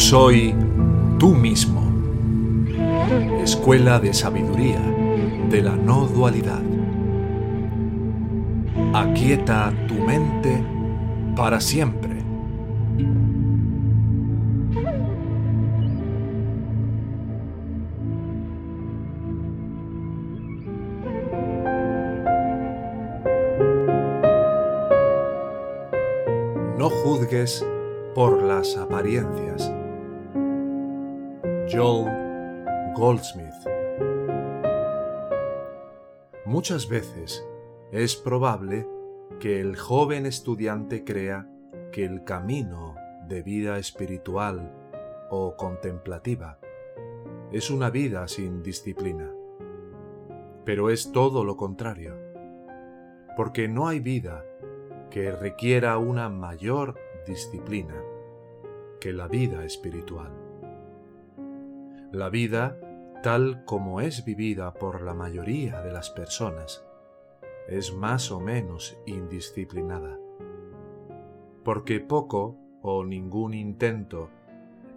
soy tú mismo. Escuela de Sabiduría de la No Dualidad. Aquieta tu mente para siempre. No juzgues por las apariencias. Joel Goldsmith Muchas veces es probable que el joven estudiante crea que el camino de vida espiritual o contemplativa es una vida sin disciplina. Pero es todo lo contrario, porque no hay vida que requiera una mayor disciplina que la vida espiritual. La vida, tal como es vivida por la mayoría de las personas, es más o menos indisciplinada, porque poco o ningún intento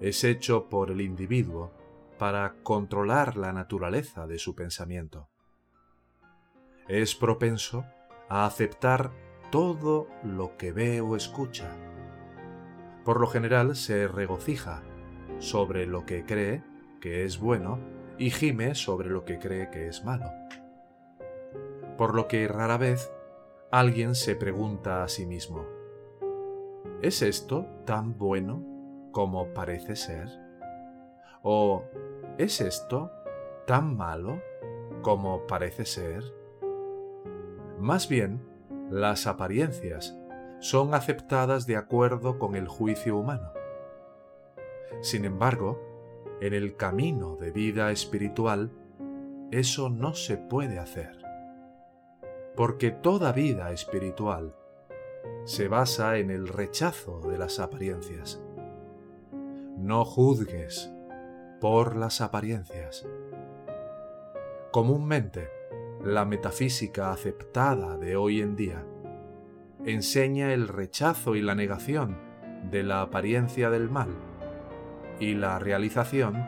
es hecho por el individuo para controlar la naturaleza de su pensamiento. Es propenso a aceptar todo lo que ve o escucha. Por lo general se regocija sobre lo que cree que es bueno y gime sobre lo que cree que es malo. Por lo que rara vez alguien se pregunta a sí mismo, ¿es esto tan bueno como parece ser? ¿O es esto tan malo como parece ser? Más bien, las apariencias son aceptadas de acuerdo con el juicio humano. Sin embargo, en el camino de vida espiritual, eso no se puede hacer. Porque toda vida espiritual se basa en el rechazo de las apariencias. No juzgues por las apariencias. Comúnmente, la metafísica aceptada de hoy en día enseña el rechazo y la negación de la apariencia del mal y la realización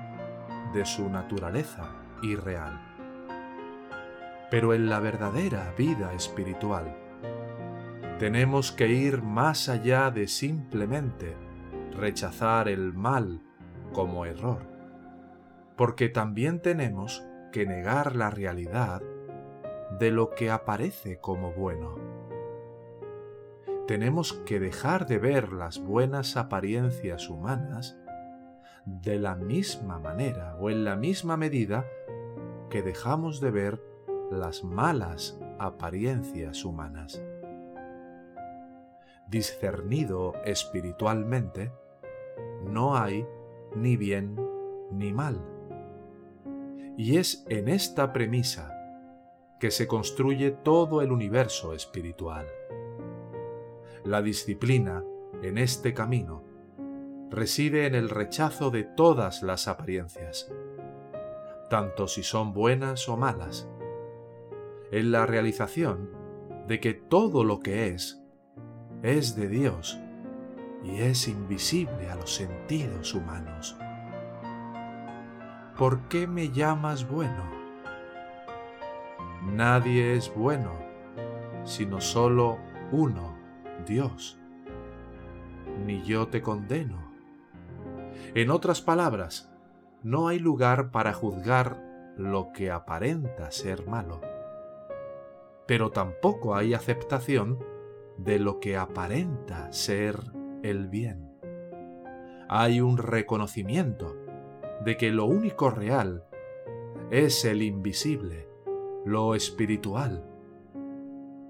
de su naturaleza irreal. Pero en la verdadera vida espiritual, tenemos que ir más allá de simplemente rechazar el mal como error, porque también tenemos que negar la realidad de lo que aparece como bueno. Tenemos que dejar de ver las buenas apariencias humanas de la misma manera o en la misma medida que dejamos de ver las malas apariencias humanas. Discernido espiritualmente, no hay ni bien ni mal. Y es en esta premisa que se construye todo el universo espiritual. La disciplina en este camino reside en el rechazo de todas las apariencias, tanto si son buenas o malas, en la realización de que todo lo que es es de Dios y es invisible a los sentidos humanos. ¿Por qué me llamas bueno? Nadie es bueno, sino solo uno, Dios. Ni yo te condeno en otras palabras, no hay lugar para juzgar lo que aparenta ser malo. Pero tampoco hay aceptación de lo que aparenta ser el bien. Hay un reconocimiento de que lo único real es el invisible, lo espiritual.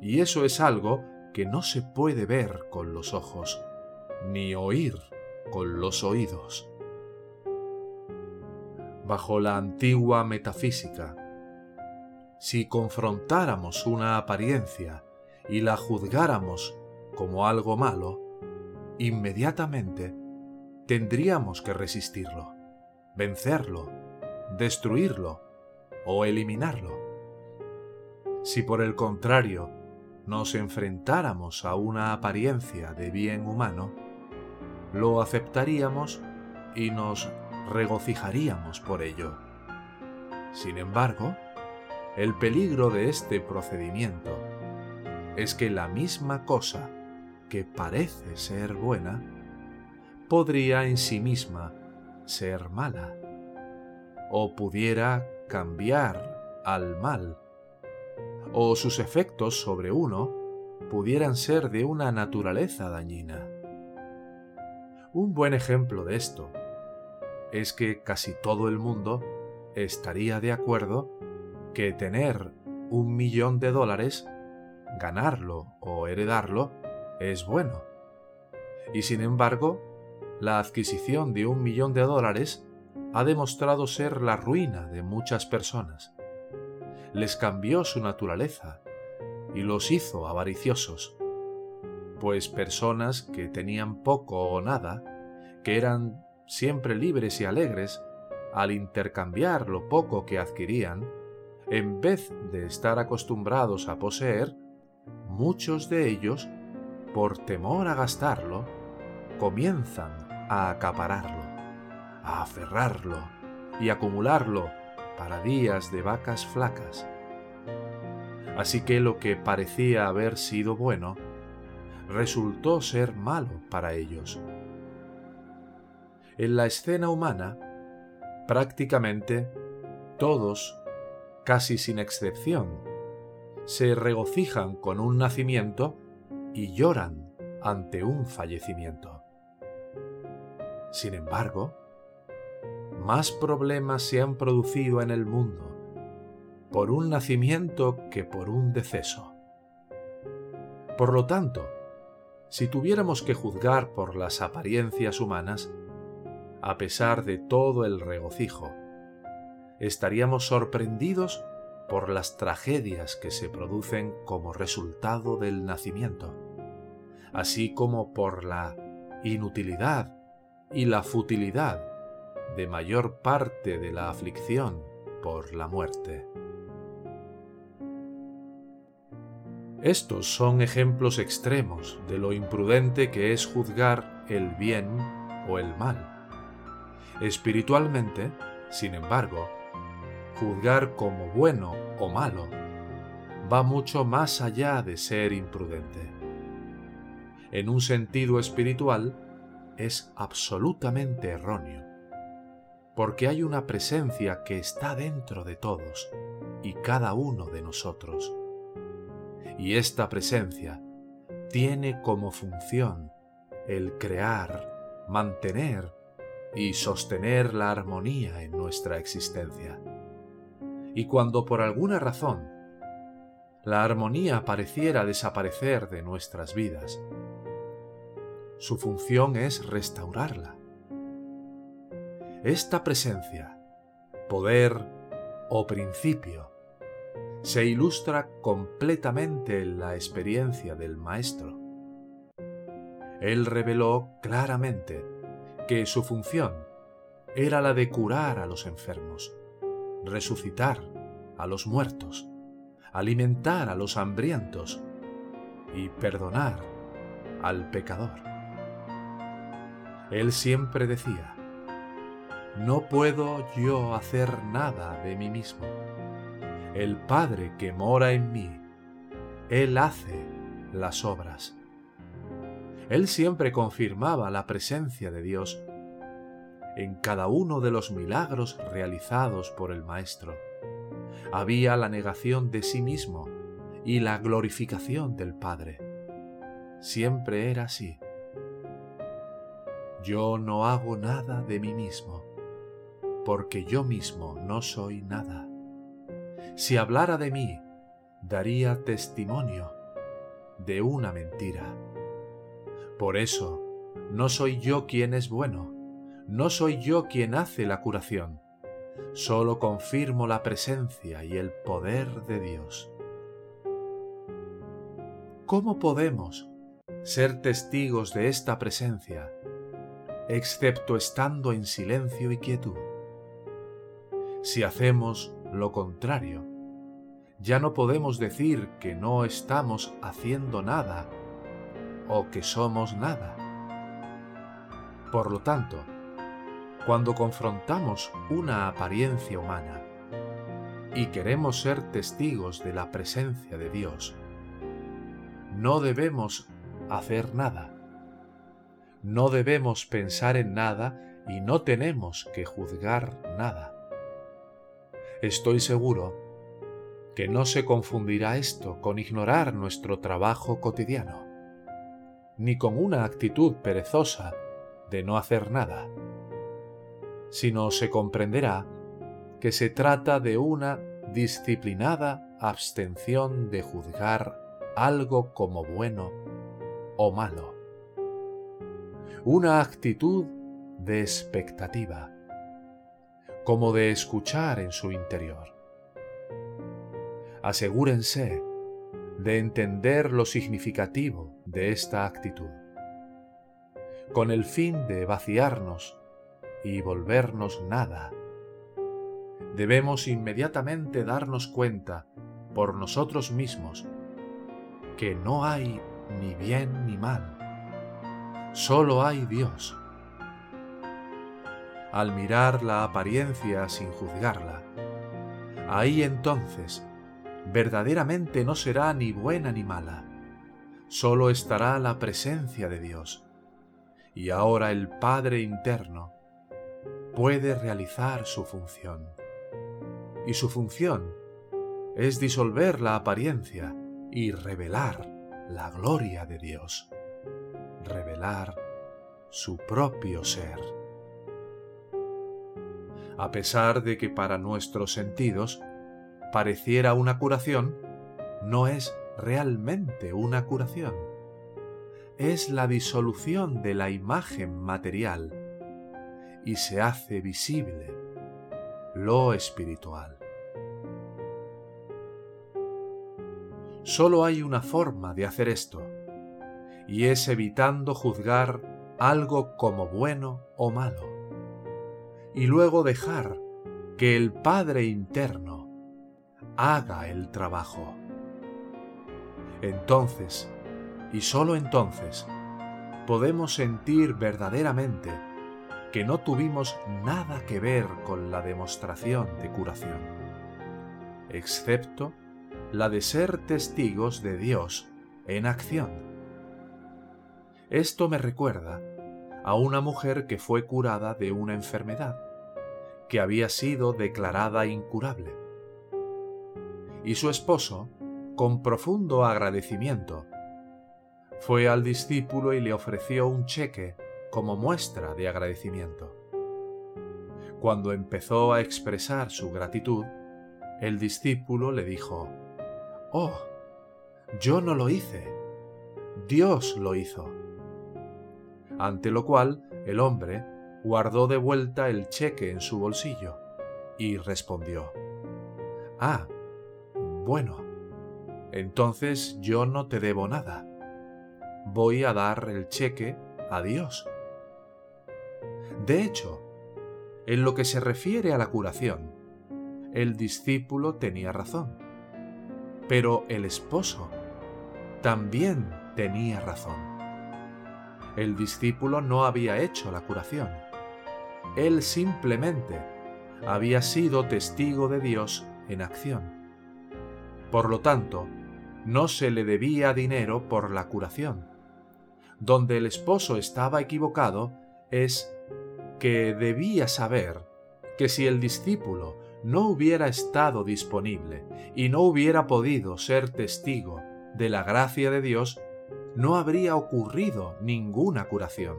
Y eso es algo que no se puede ver con los ojos, ni oír con los oídos bajo la antigua metafísica. Si confrontáramos una apariencia y la juzgáramos como algo malo, inmediatamente tendríamos que resistirlo, vencerlo, destruirlo o eliminarlo. Si por el contrario nos enfrentáramos a una apariencia de bien humano, lo aceptaríamos y nos regocijaríamos por ello. Sin embargo, el peligro de este procedimiento es que la misma cosa que parece ser buena podría en sí misma ser mala o pudiera cambiar al mal o sus efectos sobre uno pudieran ser de una naturaleza dañina. Un buen ejemplo de esto es que casi todo el mundo estaría de acuerdo que tener un millón de dólares, ganarlo o heredarlo, es bueno. Y sin embargo, la adquisición de un millón de dólares ha demostrado ser la ruina de muchas personas. Les cambió su naturaleza y los hizo avariciosos, pues personas que tenían poco o nada, que eran siempre libres y alegres, al intercambiar lo poco que adquirían, en vez de estar acostumbrados a poseer, muchos de ellos, por temor a gastarlo, comienzan a acapararlo, a aferrarlo y acumularlo para días de vacas flacas. Así que lo que parecía haber sido bueno, resultó ser malo para ellos. En la escena humana, prácticamente todos casi sin excepción, se regocijan con un nacimiento y lloran ante un fallecimiento. Sin embargo, más problemas se han producido en el mundo por un nacimiento que por un deceso. Por lo tanto, si tuviéramos que juzgar por las apariencias humanas, a pesar de todo el regocijo, estaríamos sorprendidos por las tragedias que se producen como resultado del nacimiento, así como por la inutilidad y la futilidad de mayor parte de la aflicción por la muerte. Estos son ejemplos extremos de lo imprudente que es juzgar el bien o el mal. Espiritualmente, sin embargo, juzgar como bueno o malo va mucho más allá de ser imprudente. En un sentido espiritual, es absolutamente erróneo, porque hay una presencia que está dentro de todos y cada uno de nosotros. Y esta presencia tiene como función el crear, mantener y sostener la armonía en nuestra existencia y cuando por alguna razón la armonía pareciera desaparecer de nuestras vidas, su función es restaurarla. Esta presencia, poder o principio se ilustra completamente en la experiencia del Maestro. Él reveló claramente que su función era la de curar a los enfermos resucitar a los muertos, alimentar a los hambrientos y perdonar al pecador. Él siempre decía, no puedo yo hacer nada de mí mismo. El Padre que mora en mí, Él hace las obras. Él siempre confirmaba la presencia de Dios en cada uno de los milagros realizados por el Maestro. Había la negación de sí mismo y la glorificación del Padre. Siempre era así. Yo no hago nada de mí mismo, porque yo mismo no soy nada. Si hablara de mí, daría testimonio de una mentira. Por eso, no soy yo quien es bueno, no soy yo quien hace la curación, solo confirmo la presencia y el poder de Dios. ¿Cómo podemos ser testigos de esta presencia, excepto estando en silencio y quietud? Si hacemos lo contrario, ya no podemos decir que no estamos haciendo nada o que somos nada. Por lo tanto, cuando confrontamos una apariencia humana y queremos ser testigos de la presencia de Dios, no debemos hacer nada. No debemos pensar en nada y no tenemos que juzgar nada. Estoy seguro que no se confundirá esto con ignorar nuestro trabajo cotidiano, ni con una actitud perezosa de no hacer nada, sino se comprenderá que se trata de una disciplinada abstención de juzgar algo como bueno o malo. Una actitud de expectativa, como de escuchar en su interior. Asegúrense de entender lo significativo de esta actitud, con el fin de vaciarnos y volvernos nada. Debemos inmediatamente darnos cuenta por nosotros mismos que no hay ni bien ni mal, solo hay Dios. Al mirar la apariencia sin juzgarla, ahí entonces verdaderamente no será ni buena ni mala, solo estará la presencia de Dios. Y ahora el Padre interno puede realizar su función. Y su función es disolver la apariencia y revelar la gloria de Dios, revelar su propio ser. A pesar de que para nuestros sentidos pareciera una curación, no es realmente una curación. Es la disolución de la imagen material y se hace visible lo espiritual. Solo hay una forma de hacer esto, y es evitando juzgar algo como bueno o malo, y luego dejar que el Padre interno haga el trabajo. Entonces, y sólo entonces, podemos sentir verdaderamente que no tuvimos nada que ver con la demostración de curación, excepto la de ser testigos de Dios en acción. Esto me recuerda a una mujer que fue curada de una enfermedad que había sido declarada incurable. Y su esposo, con profundo agradecimiento, fue al discípulo y le ofreció un cheque como muestra de agradecimiento. Cuando empezó a expresar su gratitud, el discípulo le dijo, Oh, yo no lo hice, Dios lo hizo. Ante lo cual el hombre guardó de vuelta el cheque en su bolsillo y respondió, Ah, bueno, entonces yo no te debo nada. Voy a dar el cheque a Dios. De hecho, en lo que se refiere a la curación, el discípulo tenía razón pero el esposo también tenía razón. El discípulo no había hecho la curación. Él simplemente había sido testigo de Dios en acción. Por lo tanto, no se le debía dinero por la curación. Donde el esposo estaba equivocado es que debía saber que si el discípulo no hubiera estado disponible y no hubiera podido ser testigo de la gracia de Dios, no habría ocurrido ninguna curación.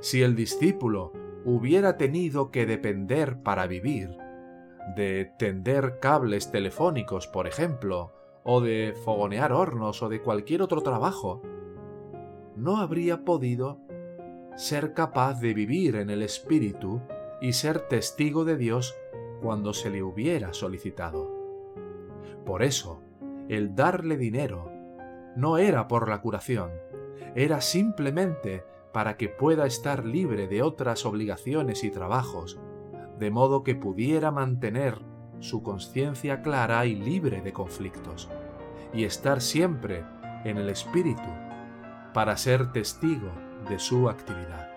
Si el discípulo hubiera tenido que depender para vivir, de tender cables telefónicos, por ejemplo, o de fogonear hornos o de cualquier otro trabajo, no habría podido ser capaz de vivir en el Espíritu y ser testigo de Dios cuando se le hubiera solicitado. Por eso, el darle dinero no era por la curación, era simplemente para que pueda estar libre de otras obligaciones y trabajos, de modo que pudiera mantener su conciencia clara y libre de conflictos, y estar siempre en el espíritu para ser testigo de su actividad.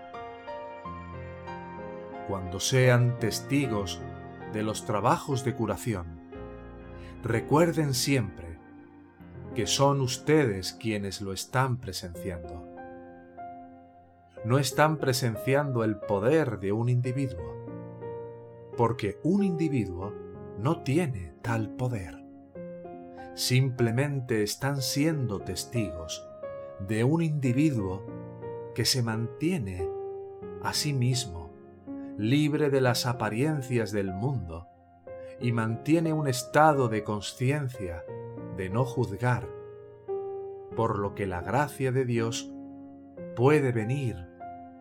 cuando sean testigos de los trabajos de curación, recuerden siempre que son ustedes quienes lo están presenciando. No están presenciando el poder de un individuo, porque un individuo no tiene tal poder. Simplemente están siendo testigos de un individuo que se mantiene a sí mismo, libre de las apariencias del mundo, y mantiene un estado de conciencia de no juzgar, por lo que la gracia de Dios puede venir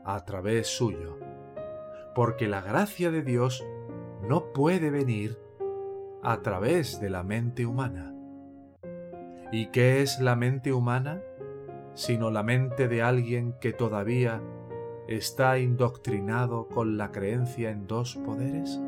a través suyo, porque la gracia de Dios no puede venir a través de la mente humana. ¿Y qué es la mente humana? Sino la mente de alguien que todavía está indoctrinado con la creencia en dos poderes?